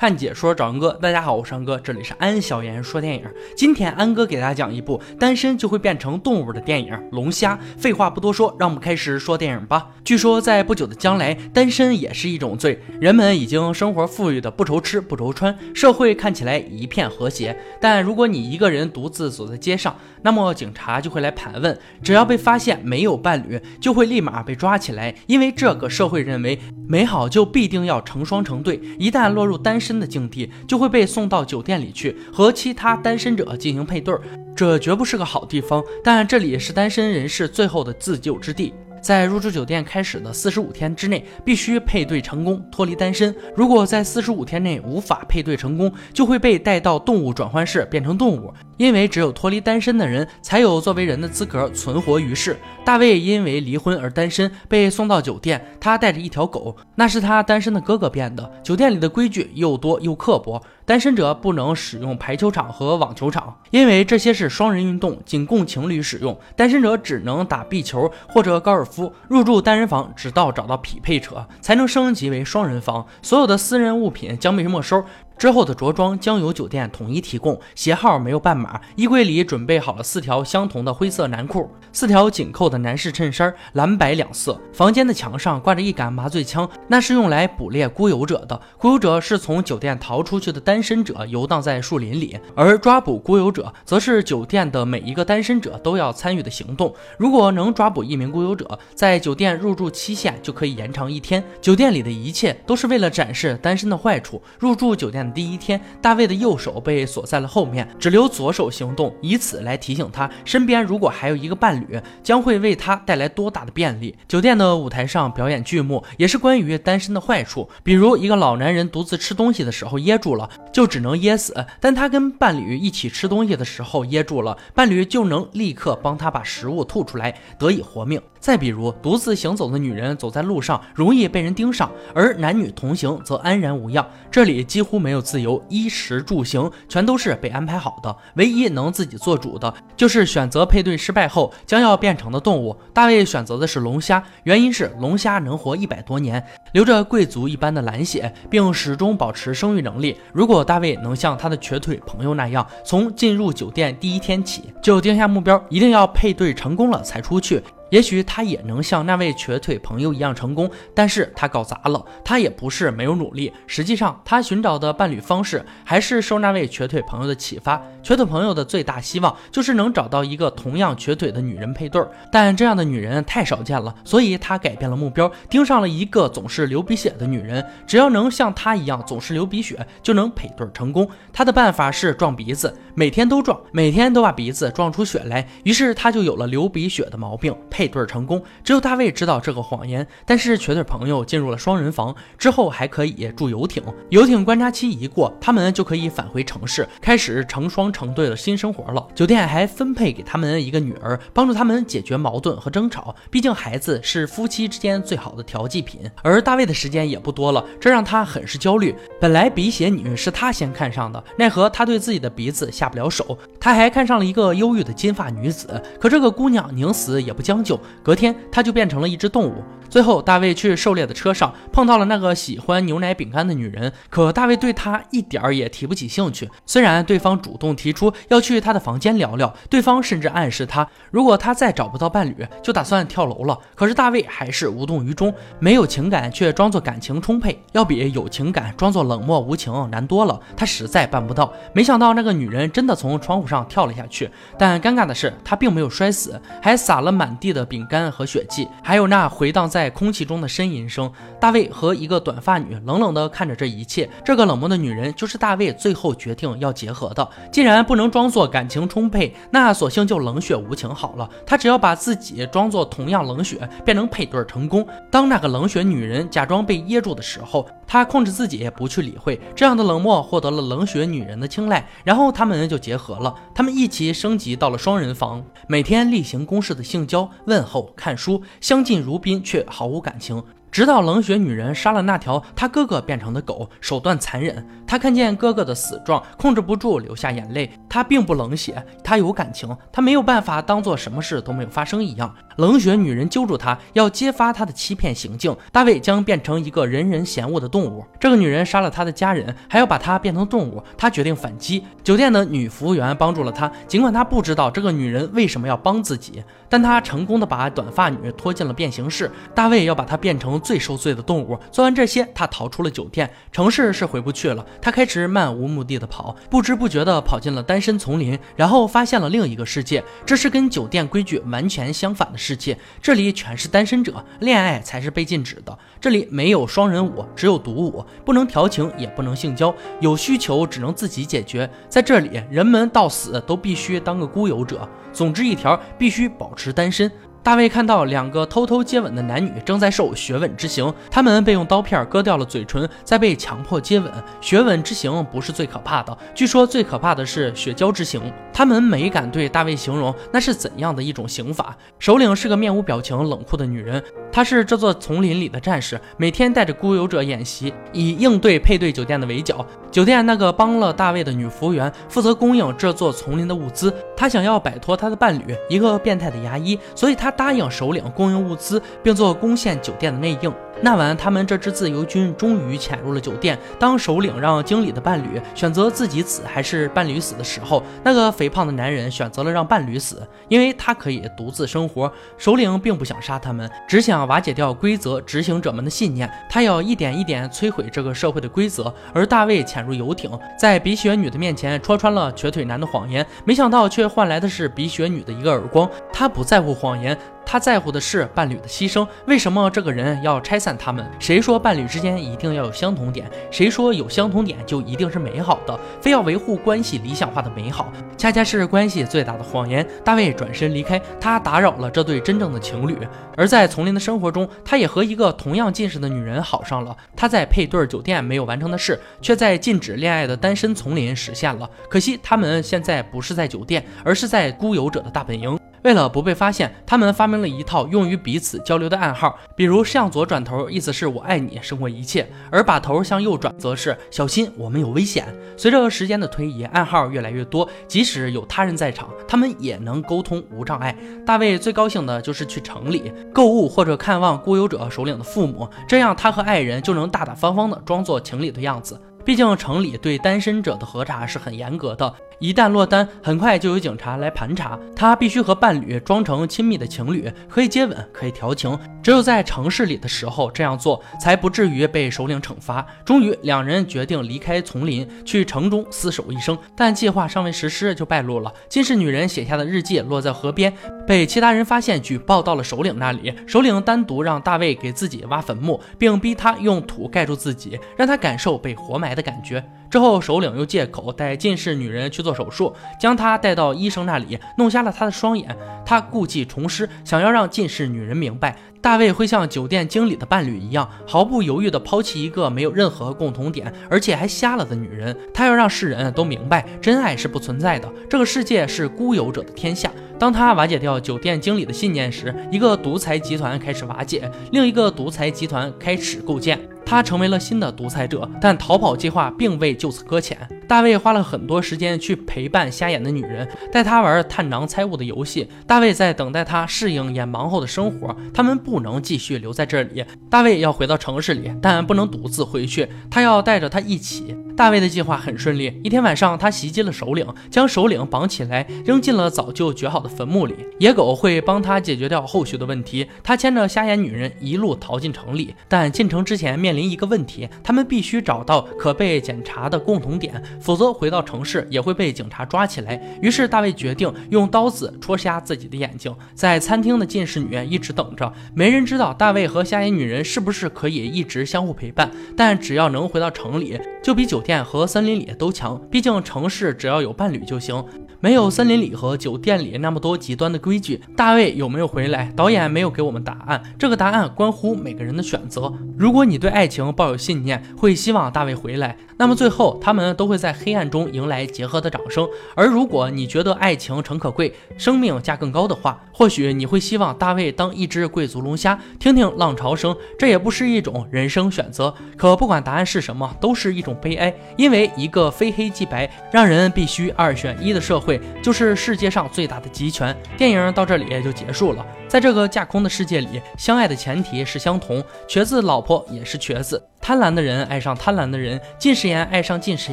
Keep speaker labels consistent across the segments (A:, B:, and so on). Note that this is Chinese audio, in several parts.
A: 看解说找安哥，大家好，我是安哥，这里是安小言说电影。今天安哥给大家讲一部单身就会变成动物的电影《龙虾》。废话不多说，让我们开始说电影吧。据说在不久的将来，单身也是一种罪。人们已经生活富裕的不愁吃不愁穿，社会看起来一片和谐。但如果你一个人独自走在街上，那么警察就会来盘问。只要被发现没有伴侣，就会立马被抓起来，因为这个社会认为美好就必定要成双成对。一旦落入单身，的境地就会被送到酒店里去和其他单身者进行配对儿，这绝不是个好地方。但这里是单身人士最后的自救之地。在入住酒店开始的四十五天之内，必须配对成功，脱离单身。如果在四十五天内无法配对成功，就会被带到动物转换室变成动物。因为只有脱离单身的人才有作为人的资格存活于世。大卫因为离婚而单身，被送到酒店。他带着一条狗，那是他单身的哥哥变的。酒店里的规矩又多又刻薄，单身者不能使用排球场和网球场，因为这些是双人运动，仅供情侣使用。单身者只能打壁球或者高尔夫。入住单人房，直到找到匹配者，才能升级为双人房。所有的私人物品将被没收。之后的着装将由酒店统一提供，鞋号没有半码。衣柜里准备好了四条相同的灰色男裤，四条紧扣的男士衬衫，蓝白两色。房间的墙上挂着一杆麻醉枪，那是用来捕猎孤游者的。孤游者是从酒店逃出去的单身者，游荡在树林里，而抓捕孤游者则是酒店的每一个单身者都要参与的行动。如果能抓捕一名孤游者，在酒店入住期限就可以延长一天。酒店里的一切都是为了展示单身的坏处。入住酒店。第一天，大卫的右手被锁在了后面，只留左手行动，以此来提醒他身边如果还有一个伴侣，将会为他带来多大的便利。酒店的舞台上表演剧目，也是关于单身的坏处，比如一个老男人独自吃东西的时候噎住了，就只能噎死；但他跟伴侣一起吃东西的时候噎住了，伴侣就能立刻帮他把食物吐出来，得以活命。再比如，独自行走的女人走在路上容易被人盯上，而男女同行则安然无恙。这里几乎没有自由，衣食住行全都是被安排好的。唯一能自己做主的，就是选择配对失败后将要变成的动物。大卫选择的是龙虾，原因是龙虾能活一百多年，流着贵族一般的蓝血，并始终保持生育能力。如果大卫能像他的瘸腿朋友那样，从进入酒店第一天起就定下目标，一定要配对成功了才出去。也许他也能像那位瘸腿朋友一样成功，但是他搞砸了。他也不是没有努力，实际上他寻找的伴侣方式还是受那位瘸腿朋友的启发。瘸腿朋友的最大希望就是能找到一个同样瘸腿的女人配对儿，但这样的女人太少见了，所以他改变了目标，盯上了一个总是流鼻血的女人。只要能像她一样总是流鼻血，就能配对成功。他的办法是撞鼻子，每天都撞，每天都把鼻子撞出血来，于是他就有了流鼻血的毛病。配对成功，只有大卫知道这个谎言。但是瘸腿朋友进入了双人房之后，还可以住游艇。游艇观察期一过，他们就可以返回城市，开始成双成对的新生活了。酒店还分配给他们一个女儿，帮助他们解决矛盾和争吵。毕竟孩子是夫妻之间最好的调剂品。而大卫的时间也不多了，这让他很是焦虑。本来鼻血女是他先看上的，奈何他对自己的鼻子下不了手。他还看上了一个忧郁的金发女子，可这个姑娘宁死也不将就。隔天，他就变成了一只动物。最后，大卫去狩猎的车上碰到了那个喜欢牛奶饼干的女人，可大卫对她一点儿也提不起兴趣。虽然对方主动提出要去他的房间聊聊，对方甚至暗示他，如果他再找不到伴侣，就打算跳楼了。可是大卫还是无动于衷，没有情感却装作感情充沛，要比有情感装作冷漠无情难多了。他实在办不到。没想到那个女人真的从窗户上跳了下去，但尴尬的是，她并没有摔死，还撒了满地的饼干和血迹，还有那回荡在。在空气中的呻吟声，大卫和一个短发女冷冷地看着这一切。这个冷漠的女人就是大卫最后决定要结合的。既然不能装作感情充沛，那索性就冷血无情好了。他只要把自己装作同样冷血，便能配对成功。当那个冷血女人假装被噎住的时候，他控制自己不去理会。这样的冷漠获得了冷血女人的青睐，然后他们就结合了。他们一起升级到了双人房，每天例行公事的性交、问候、看书，相敬如宾却。毫无感情。直到冷血女人杀了那条他哥哥变成的狗，手段残忍。他看见哥哥的死状，控制不住流下眼泪。他并不冷血，他有感情，他没有办法当做什么事都没有发生一样。冷血女人揪住他，要揭发他的欺骗行径。大卫将变成一个人人嫌恶的动物。这个女人杀了他的家人，还要把他变成动物。他决定反击。酒店的女服务员帮助了他，尽管他不知道这个女人为什么要帮自己，但他成功的把短发女拖进了变形室。大卫要把她变成最受罪的动物。做完这些，他逃出了酒店。城市是回不去了。他开始漫无目的的跑，不知不觉的跑进了单身丛林，然后发现了另一个世界。这是跟酒店规矩完全相反的世界。这里全是单身者，恋爱才是被禁止的。这里没有双人舞，只有独舞，不能调情，也不能性交，有需求只能自己解决。在这里，人们到死都必须当个孤游者。总之一条，必须保持单身。大卫看到两个偷偷接吻的男女正在受血吻之刑，他们被用刀片割掉了嘴唇，再被强迫接吻。血吻之刑不是最可怕的，据说最可怕的是血交之刑。他们没敢对大卫形容那是怎样的一种刑法。首领是个面无表情、冷酷的女人，她是这座丛林里的战士，每天带着孤游者演习，以应对配对酒店的围剿。酒店那个帮了大卫的女服务员负责供应这座丛林的物资，她想要摆脱她的伴侣，一个变态的牙医，所以她。答应首领供应物资，并做攻陷酒店的内应。那晚，他们这支自由军终于潜入了酒店。当首领让经理的伴侣选择自己死还是伴侣死的时候，那个肥胖的男人选择了让伴侣死，因为他可以独自生活。首领并不想杀他们，只想瓦解掉规则执行者们的信念。他要一点一点摧毁这个社会的规则。而大卫潜入游艇，在鼻血女的面前戳穿了瘸腿男的谎言，没想到却换来的是鼻血女的一个耳光。他不在乎谎言。他在乎的是伴侣的牺牲。为什么这个人要拆散他们？谁说伴侣之间一定要有相同点？谁说有相同点就一定是美好的？非要维护关系理想化的美好，恰恰是关系最大的谎言。大卫转身离开，他打扰了这对真正的情侣。而在丛林的生活中，他也和一个同样近视的女人好上了。他在配对酒店没有完成的事，却在禁止恋爱的单身丛林实现了。可惜他们现在不是在酒店，而是在孤游者的大本营。为了不被发现，他们发明了一套用于彼此交流的暗号，比如向左转头，意思是我爱你胜过一切；而把头向右转，则是小心我们有危险。随着时间的推移，暗号越来越多，即使有他人在场，他们也能沟通无障碍。大卫最高兴的就是去城里购物或者看望孤游者首领的父母，这样他和爱人就能大大方方的装作情侣的样子。毕竟城里对单身者的核查是很严格的。一旦落单，很快就有警察来盘查。他必须和伴侣装成亲密的情侣，可以接吻，可以调情。只有在城市里的时候这样做，才不至于被首领惩罚。终于，两人决定离开丛林，去城中厮守一生。但计划尚未实施，就败露了。金氏女人写下的日记落在河边，被其他人发现，举报到了首领那里。首领单独让大卫给自己挖坟墓，并逼他用土盖住自己，让他感受被活埋的感觉。之后，首领又借口带近视女人去做手术，将她带到医生那里，弄瞎了她的双眼。他故技重施，想要让近视女人明白，大卫会像酒店经理的伴侣一样，毫不犹豫地抛弃一个没有任何共同点，而且还瞎了的女人。他要让世人都明白，真爱是不存在的，这个世界是孤游者的天下。当他瓦解掉酒店经理的信念时，一个独裁集团开始瓦解，另一个独裁集团开始构建。他成为了新的独裁者，但逃跑计划并未就此搁浅。大卫花了很多时间去陪伴瞎眼的女人，带她玩探囊猜物的游戏。大卫在等待她适应眼盲后的生活。他们不能继续留在这里。大卫要回到城市里，但不能独自回去。他要带着她一起。大卫的计划很顺利。一天晚上，他袭击了首领，将首领绑起来，扔进了早就掘好的坟墓里。野狗会帮他解决掉后续的问题。他牵着瞎眼女人一路逃进城里，但进城之前面临一个问题：他们必须找到可被检查的共同点，否则回到城市也会被警察抓起来。于是大卫决定用刀子戳瞎自己的眼睛。在餐厅的近视女一直等着，没人知道大卫和瞎眼女人是不是可以一直相互陪伴。但只要能回到城里，就比酒店。店和森林里都强，毕竟城市只要有伴侣就行，没有森林里和酒店里那么多极端的规矩。大卫有没有回来？导演没有给我们答案，这个答案关乎每个人的选择。如果你对爱情抱有信念，会希望大卫回来，那么最后他们都会在黑暗中迎来结合的掌声。而如果你觉得爱情诚可贵，生命价更高的话，或许你会希望大卫当一只贵族龙虾，听听浪潮声。这也不是一种人生选择。可不管答案是什么，都是一种悲哀，因为一个非黑即白，让人必须二选一的社会，就是世界上最大的集权。电影到这里也就结束了。在这个架空的世界里，相爱的前提是相同，瘸子老婆也是瘸子。贪婪的人爱上贪婪的人，近视眼爱上近视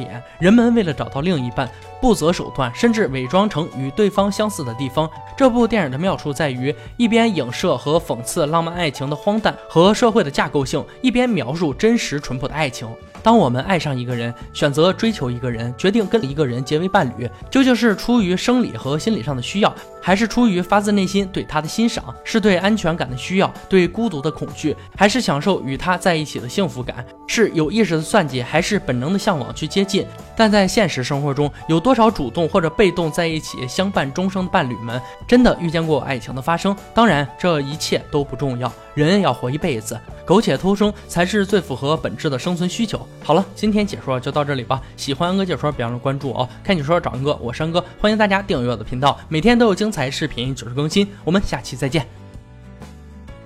A: 眼。人们为了找到另一半，不择手段，甚至伪装成与对方相似的地方。这部电影的妙处在于，一边影射和讽刺浪漫爱情的荒诞和社会的架构性，一边描述真实淳朴的爱情。当我们爱上一个人，选择追求一个人，决定跟一个人结为伴侣，究竟是出于生理和心理上的需要，还是出于发自内心对他的欣赏？是对安全感的需要，对孤独的恐惧，还是享受与他在一起的幸福感？是有意识的算计，还是本能的向往去接近？但在现实生活中，有多少主动或者被动在一起相伴终生的伴侣们，真的遇见过爱情的发生？当然，这一切都不重要。人要活一辈子，苟且偷生才是最符合本质的生存需求。好了，今天解说就到这里吧。喜欢安哥解说，别忘了关注哦。看解说找安哥，我是安哥，欢迎大家订阅我的频道，每天都有精彩视频准时更新。我们下期再见。